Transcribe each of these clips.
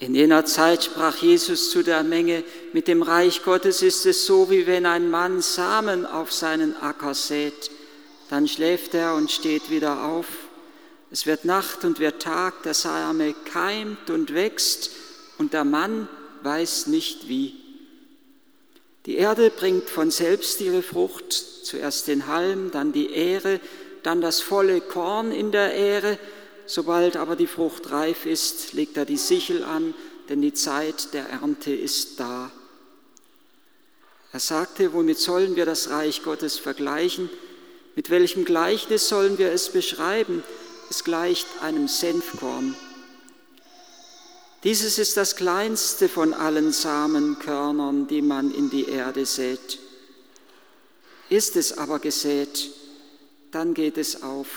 In jener Zeit sprach Jesus zu der Menge, mit dem Reich Gottes ist es so, wie wenn ein Mann Samen auf seinen Acker sät. Dann schläft er und steht wieder auf. Es wird Nacht und wird Tag, der Same keimt und wächst und der Mann weiß nicht wie. Die Erde bringt von selbst ihre Frucht, zuerst den Halm, dann die Ähre, dann das volle Korn in der Ähre, Sobald aber die Frucht reif ist, legt er die Sichel an, denn die Zeit der Ernte ist da. Er sagte, womit sollen wir das Reich Gottes vergleichen? Mit welchem Gleichnis sollen wir es beschreiben? Es gleicht einem Senfkorn. Dieses ist das kleinste von allen Samenkörnern, die man in die Erde sät. Ist es aber gesät, dann geht es auf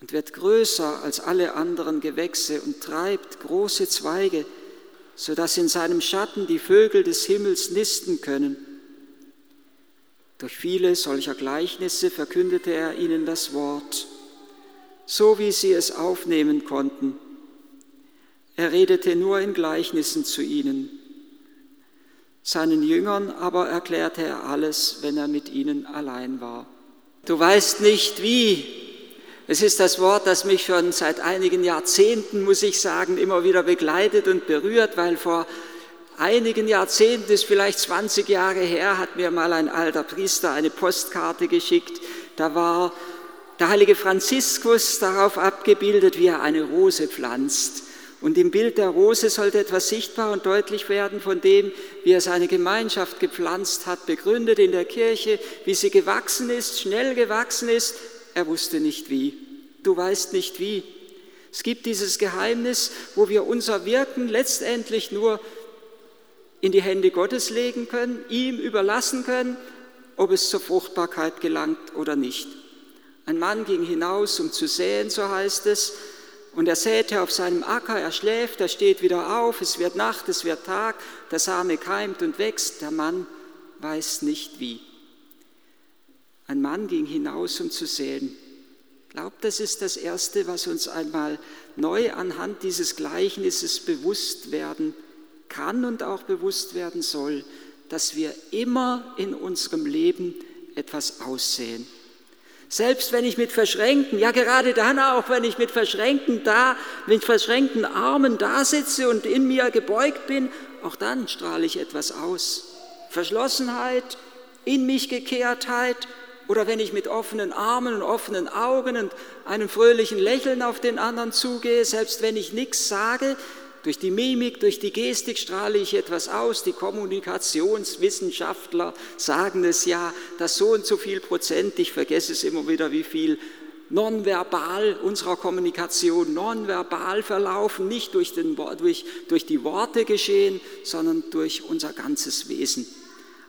und wird größer als alle anderen Gewächse und treibt große Zweige, so dass in seinem Schatten die Vögel des Himmels nisten können. Durch viele solcher Gleichnisse verkündete er ihnen das Wort, so wie sie es aufnehmen konnten. Er redete nur in Gleichnissen zu ihnen. Seinen Jüngern aber erklärte er alles, wenn er mit ihnen allein war. Du weißt nicht, wie es ist das Wort, das mich schon seit einigen Jahrzehnten, muss ich sagen, immer wieder begleitet und berührt, weil vor einigen Jahrzehnten, ist vielleicht 20 Jahre her, hat mir mal ein alter Priester eine Postkarte geschickt. Da war der heilige Franziskus darauf abgebildet, wie er eine Rose pflanzt. Und im Bild der Rose sollte etwas sichtbar und deutlich werden von dem, wie er seine Gemeinschaft gepflanzt hat, begründet in der Kirche, wie sie gewachsen ist, schnell gewachsen ist, er wusste nicht wie. Du weißt nicht wie. Es gibt dieses Geheimnis, wo wir unser Wirken letztendlich nur in die Hände Gottes legen können, ihm überlassen können, ob es zur Fruchtbarkeit gelangt oder nicht. Ein Mann ging hinaus, um zu säen, so heißt es, und er säte auf seinem Acker, er schläft, er steht wieder auf, es wird Nacht, es wird Tag, der Same keimt und wächst, der Mann weiß nicht wie. Ein Mann ging hinaus, um zu sehen. Ich glaube, das ist das Erste, was uns einmal neu anhand dieses Gleichnisses bewusst werden kann und auch bewusst werden soll, dass wir immer in unserem Leben etwas aussehen. Selbst wenn ich mit verschränkten, ja gerade dann auch, wenn ich mit verschränkten, da, mit verschränkten Armen da sitze und in mir gebeugt bin, auch dann strahle ich etwas aus. Verschlossenheit, in mich Gekehrtheit, oder wenn ich mit offenen Armen und offenen Augen und einem fröhlichen Lächeln auf den anderen zugehe, selbst wenn ich nichts sage, durch die Mimik, durch die Gestik strahle ich etwas aus. Die Kommunikationswissenschaftler sagen es ja, dass so und so viel Prozent, ich vergesse es immer wieder, wie viel nonverbal unserer Kommunikation, nonverbal verlaufen, nicht durch, den, durch, durch die Worte geschehen, sondern durch unser ganzes Wesen.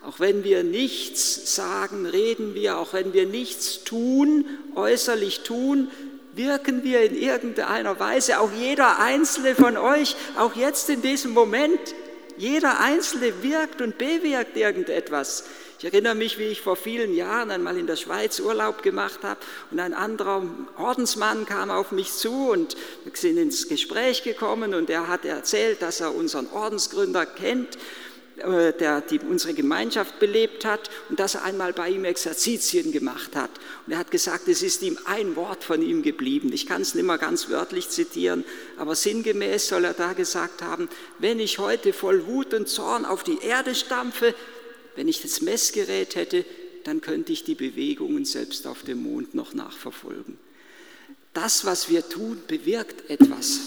Auch wenn wir nichts sagen, reden wir, auch wenn wir nichts tun, äußerlich tun, wirken wir in irgendeiner Weise, auch jeder einzelne von euch, auch jetzt in diesem Moment, jeder einzelne wirkt und bewirkt irgendetwas. Ich erinnere mich, wie ich vor vielen Jahren einmal in der Schweiz Urlaub gemacht habe und ein anderer Ordensmann kam auf mich zu und wir sind ins Gespräch gekommen und er hat erzählt, dass er unseren Ordensgründer kennt der die, unsere Gemeinschaft belebt hat und dass er einmal bei ihm Exerzitien gemacht hat. Und er hat gesagt, es ist ihm ein Wort von ihm geblieben. Ich kann es nicht mehr ganz wörtlich zitieren, aber sinngemäß soll er da gesagt haben, wenn ich heute voll Wut und Zorn auf die Erde stampfe, wenn ich das Messgerät hätte, dann könnte ich die Bewegungen selbst auf dem Mond noch nachverfolgen. Das, was wir tun, bewirkt etwas.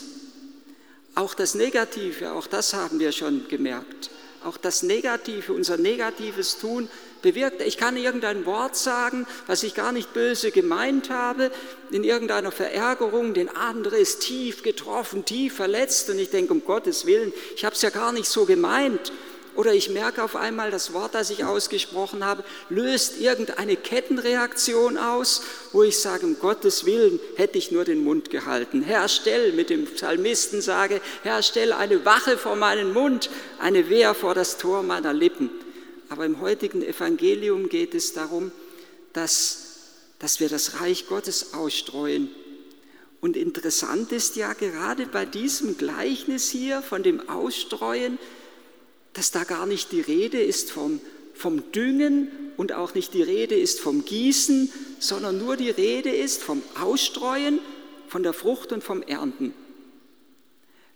Auch das Negative, auch das haben wir schon gemerkt auch das Negative, unser negatives Tun bewirkt. Ich kann irgendein Wort sagen, was ich gar nicht böse gemeint habe, in irgendeiner Verärgerung, den andere ist tief getroffen, tief verletzt und ich denke, um Gottes Willen, ich habe es ja gar nicht so gemeint. Oder ich merke auf einmal, das Wort, das ich ausgesprochen habe, löst irgendeine Kettenreaktion aus, wo ich sage, um Gottes Willen hätte ich nur den Mund gehalten. Herr, stell, mit dem Psalmisten sage, Herr, stell eine Wache vor meinen Mund, eine Wehr vor das Tor meiner Lippen. Aber im heutigen Evangelium geht es darum, dass, dass wir das Reich Gottes ausstreuen Und interessant ist ja gerade bei diesem Gleichnis hier von dem Ausstreuen, dass da gar nicht die Rede ist vom, vom Düngen und auch nicht die Rede ist vom Gießen, sondern nur die Rede ist vom Ausstreuen, von der Frucht und vom Ernten.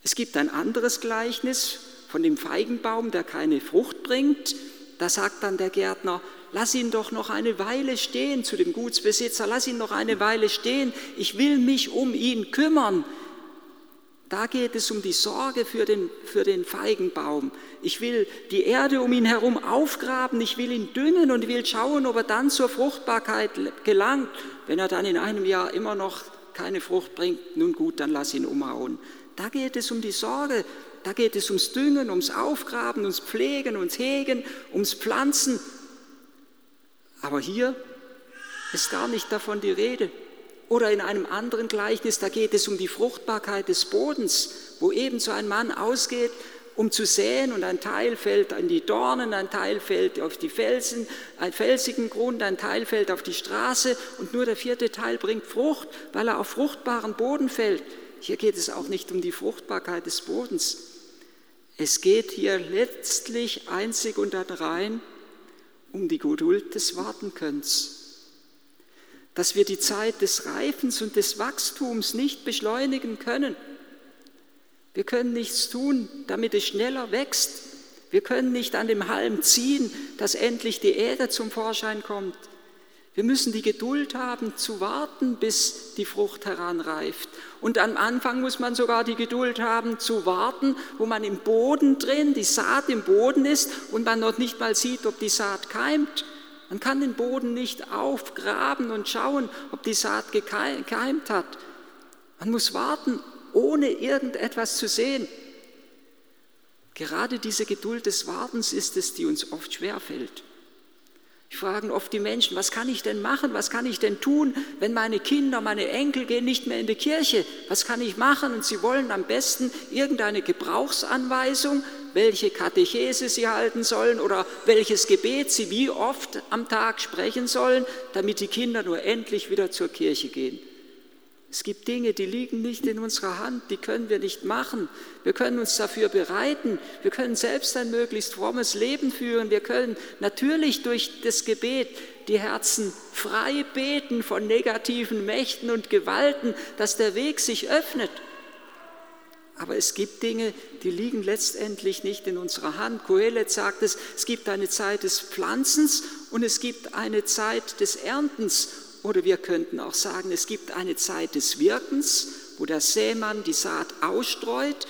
Es gibt ein anderes Gleichnis von dem Feigenbaum, der keine Frucht bringt. Da sagt dann der Gärtner, lass ihn doch noch eine Weile stehen zu dem Gutsbesitzer, lass ihn noch eine Weile stehen, ich will mich um ihn kümmern. Da geht es um die Sorge für den, für den Feigenbaum. Ich will die Erde um ihn herum aufgraben, ich will ihn düngen und will schauen, ob er dann zur Fruchtbarkeit gelangt. Wenn er dann in einem Jahr immer noch keine Frucht bringt, nun gut, dann lass ihn umhauen. Da geht es um die Sorge, da geht es ums Düngen, ums Aufgraben, ums Pflegen, ums Hegen, ums Pflanzen. Aber hier ist gar nicht davon die Rede. Oder in einem anderen Gleichnis, da geht es um die Fruchtbarkeit des Bodens, wo ebenso ein Mann ausgeht, um zu säen und ein Teil fällt in die Dornen, ein Teil fällt auf die Felsen, einen felsigen Grund, ein Teil fällt auf die Straße und nur der vierte Teil bringt Frucht, weil er auf fruchtbaren Boden fällt. Hier geht es auch nicht um die Fruchtbarkeit des Bodens. Es geht hier letztlich einzig und allein um die Geduld des Wartenkönns. Dass wir die Zeit des Reifens und des Wachstums nicht beschleunigen können. Wir können nichts tun, damit es schneller wächst. Wir können nicht an dem Halm ziehen, dass endlich die Erde zum Vorschein kommt. Wir müssen die Geduld haben zu warten, bis die Frucht heranreift. Und am Anfang muss man sogar die Geduld haben zu warten, wo man im Boden drin, die Saat im Boden ist und man noch nicht mal sieht, ob die Saat keimt. Man kann den Boden nicht aufgraben und schauen, ob die Saat gekeimt hat. Man muss warten, ohne irgendetwas zu sehen. Gerade diese Geduld des Wartens ist es, die uns oft schwerfällt. Ich frage oft die Menschen, was kann ich denn machen, was kann ich denn tun, wenn meine Kinder, meine Enkel gehen nicht mehr in die Kirche? Was kann ich machen? Und sie wollen am besten irgendeine Gebrauchsanweisung, welche Katechese sie halten sollen oder welches Gebet sie wie oft am Tag sprechen sollen, damit die Kinder nur endlich wieder zur Kirche gehen. Es gibt Dinge, die liegen nicht in unserer Hand, die können wir nicht machen. Wir können uns dafür bereiten. Wir können selbst ein möglichst frommes Leben führen. Wir können natürlich durch das Gebet die Herzen frei beten von negativen Mächten und Gewalten, dass der Weg sich öffnet. Aber es gibt Dinge, die liegen letztendlich nicht in unserer Hand. Kohelet sagt es, es gibt eine Zeit des Pflanzens und es gibt eine Zeit des Erntens. Oder wir könnten auch sagen, es gibt eine Zeit des Wirkens, wo der Sämann die Saat ausstreut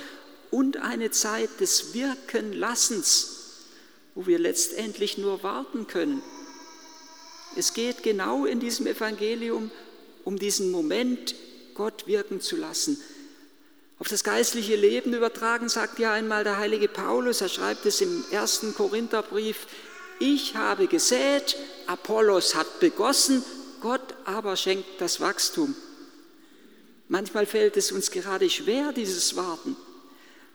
und eine Zeit des Wirkenlassens, wo wir letztendlich nur warten können. Es geht genau in diesem Evangelium um diesen Moment, Gott wirken zu lassen. Auf das geistliche Leben übertragen sagt ja einmal der heilige Paulus, er schreibt es im ersten Korintherbrief, ich habe gesät, Apollos hat begossen, Gott aber schenkt das Wachstum. Manchmal fällt es uns gerade schwer, dieses Warten.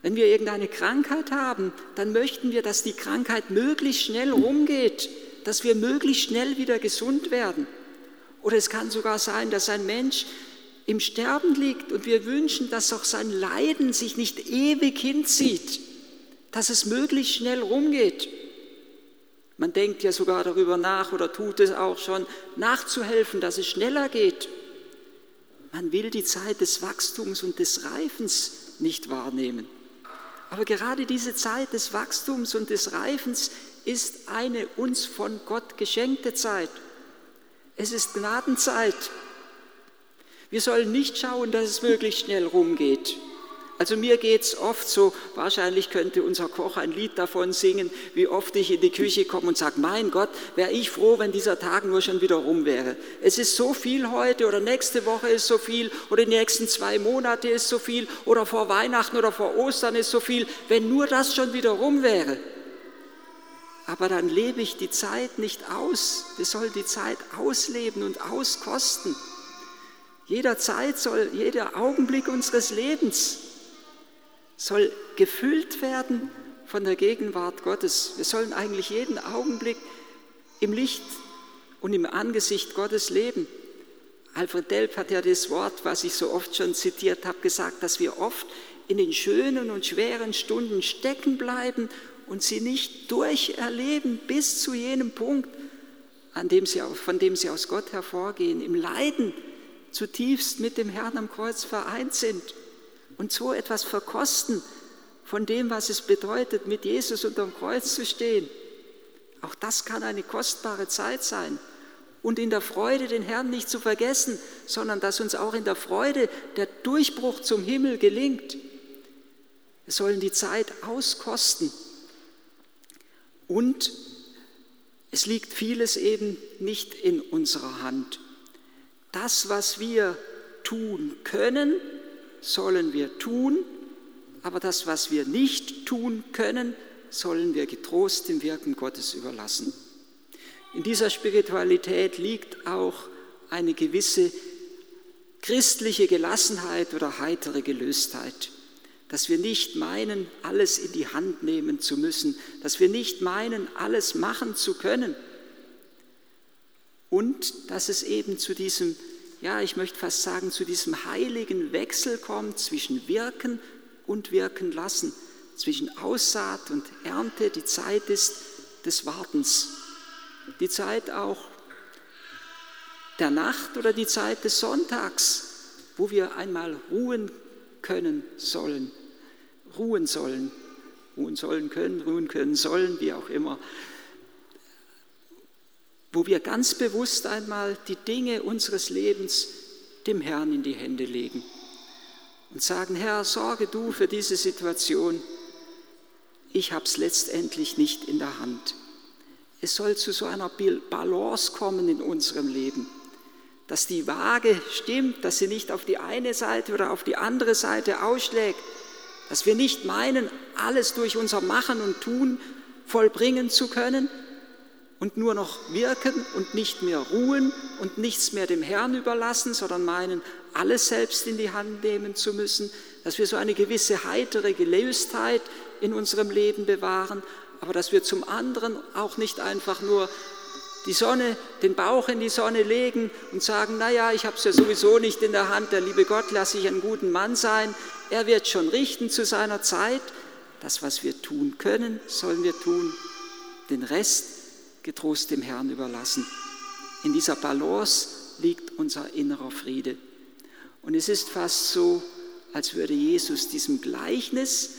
Wenn wir irgendeine Krankheit haben, dann möchten wir, dass die Krankheit möglichst schnell rumgeht, dass wir möglichst schnell wieder gesund werden. Oder es kann sogar sein, dass ein Mensch im Sterben liegt und wir wünschen, dass auch sein Leiden sich nicht ewig hinzieht, dass es möglichst schnell rumgeht. Man denkt ja sogar darüber nach oder tut es auch schon, nachzuhelfen, dass es schneller geht. Man will die Zeit des Wachstums und des Reifens nicht wahrnehmen. Aber gerade diese Zeit des Wachstums und des Reifens ist eine uns von Gott geschenkte Zeit. Es ist Gnadenzeit. Wir sollen nicht schauen, dass es möglichst schnell rumgeht. Also mir geht es oft so, wahrscheinlich könnte unser Koch ein Lied davon singen, wie oft ich in die Küche komme und sage, mein Gott, wäre ich froh, wenn dieser Tag nur schon wieder rum wäre. Es ist so viel heute oder nächste Woche ist so viel oder die nächsten zwei Monate ist so viel oder vor Weihnachten oder vor Ostern ist so viel, wenn nur das schon wieder rum wäre. Aber dann lebe ich die Zeit nicht aus. Wir sollen die Zeit ausleben und auskosten. Jeder Zeit soll, jeder Augenblick unseres Lebens soll gefüllt werden von der Gegenwart Gottes. Wir sollen eigentlich jeden Augenblick im Licht und im Angesicht Gottes leben. Alfred Delp hat ja das Wort, was ich so oft schon zitiert habe, gesagt, dass wir oft in den schönen und schweren Stunden stecken bleiben und sie nicht durcherleben bis zu jenem Punkt, an dem sie, von dem sie aus Gott hervorgehen, im Leiden zutiefst mit dem Herrn am Kreuz vereint sind und so etwas verkosten von dem, was es bedeutet, mit Jesus unterm Kreuz zu stehen. Auch das kann eine kostbare Zeit sein. Und in der Freude den Herrn nicht zu vergessen, sondern dass uns auch in der Freude der Durchbruch zum Himmel gelingt. Wir sollen die Zeit auskosten. Und es liegt vieles eben nicht in unserer Hand. Das, was wir tun können, sollen wir tun, aber das, was wir nicht tun können, sollen wir getrost dem Wirken Gottes überlassen. In dieser Spiritualität liegt auch eine gewisse christliche Gelassenheit oder heitere Gelöstheit dass wir nicht meinen, alles in die Hand nehmen zu müssen, dass wir nicht meinen, alles machen zu können. Und dass es eben zu diesem, ja, ich möchte fast sagen, zu diesem heiligen Wechsel kommt zwischen Wirken und Wirken lassen, zwischen Aussaat und Ernte, die Zeit ist des Wartens, die Zeit auch der Nacht oder die Zeit des Sonntags, wo wir einmal ruhen können sollen ruhen sollen, ruhen sollen können, ruhen können sollen, wie auch immer, wo wir ganz bewusst einmal die Dinge unseres Lebens dem Herrn in die Hände legen und sagen, Herr, sorge du für diese Situation, ich habe es letztendlich nicht in der Hand. Es soll zu so einer Balance kommen in unserem Leben, dass die Waage stimmt, dass sie nicht auf die eine Seite oder auf die andere Seite ausschlägt, dass wir nicht meinen, alles durch unser Machen und Tun vollbringen zu können und nur noch wirken und nicht mehr ruhen und nichts mehr dem Herrn überlassen, sondern meinen, alles selbst in die Hand nehmen zu müssen, dass wir so eine gewisse heitere Gelöstheit in unserem Leben bewahren, aber dass wir zum anderen auch nicht einfach nur die Sonne, den Bauch in die Sonne legen und sagen, naja, ich habe es ja sowieso nicht in der Hand, der liebe Gott lasse ich einen guten Mann sein, er wird schon richten zu seiner Zeit. Das, was wir tun können, sollen wir tun. Den Rest getrost dem Herrn überlassen. In dieser Balance liegt unser innerer Friede. Und es ist fast so, als würde Jesus diesem Gleichnis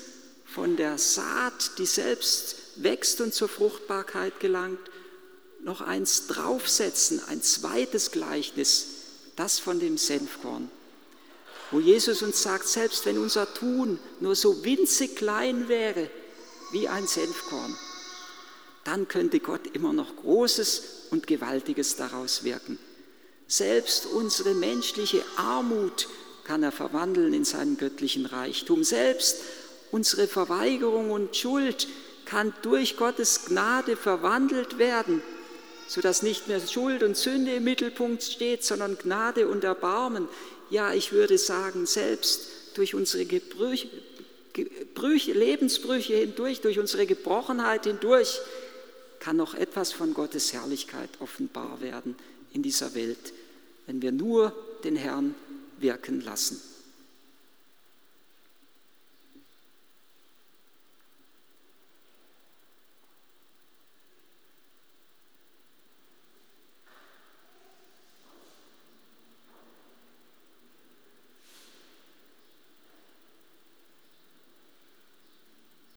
von der Saat, die selbst wächst und zur Fruchtbarkeit gelangt, noch eins draufsetzen, ein zweites Gleichnis, das von dem Senfkorn wo Jesus uns sagt, selbst wenn unser Tun nur so winzig klein wäre wie ein Senfkorn, dann könnte Gott immer noch Großes und Gewaltiges daraus wirken. Selbst unsere menschliche Armut kann er verwandeln in seinen göttlichen Reichtum. Selbst unsere Verweigerung und Schuld kann durch Gottes Gnade verwandelt werden, sodass nicht mehr Schuld und Sünde im Mittelpunkt steht, sondern Gnade und Erbarmen ja, ich würde sagen, selbst durch unsere Gebrüche, Gebrüche, Lebensbrüche hindurch, durch unsere Gebrochenheit hindurch, kann noch etwas von Gottes Herrlichkeit offenbar werden in dieser Welt, wenn wir nur den Herrn wirken lassen.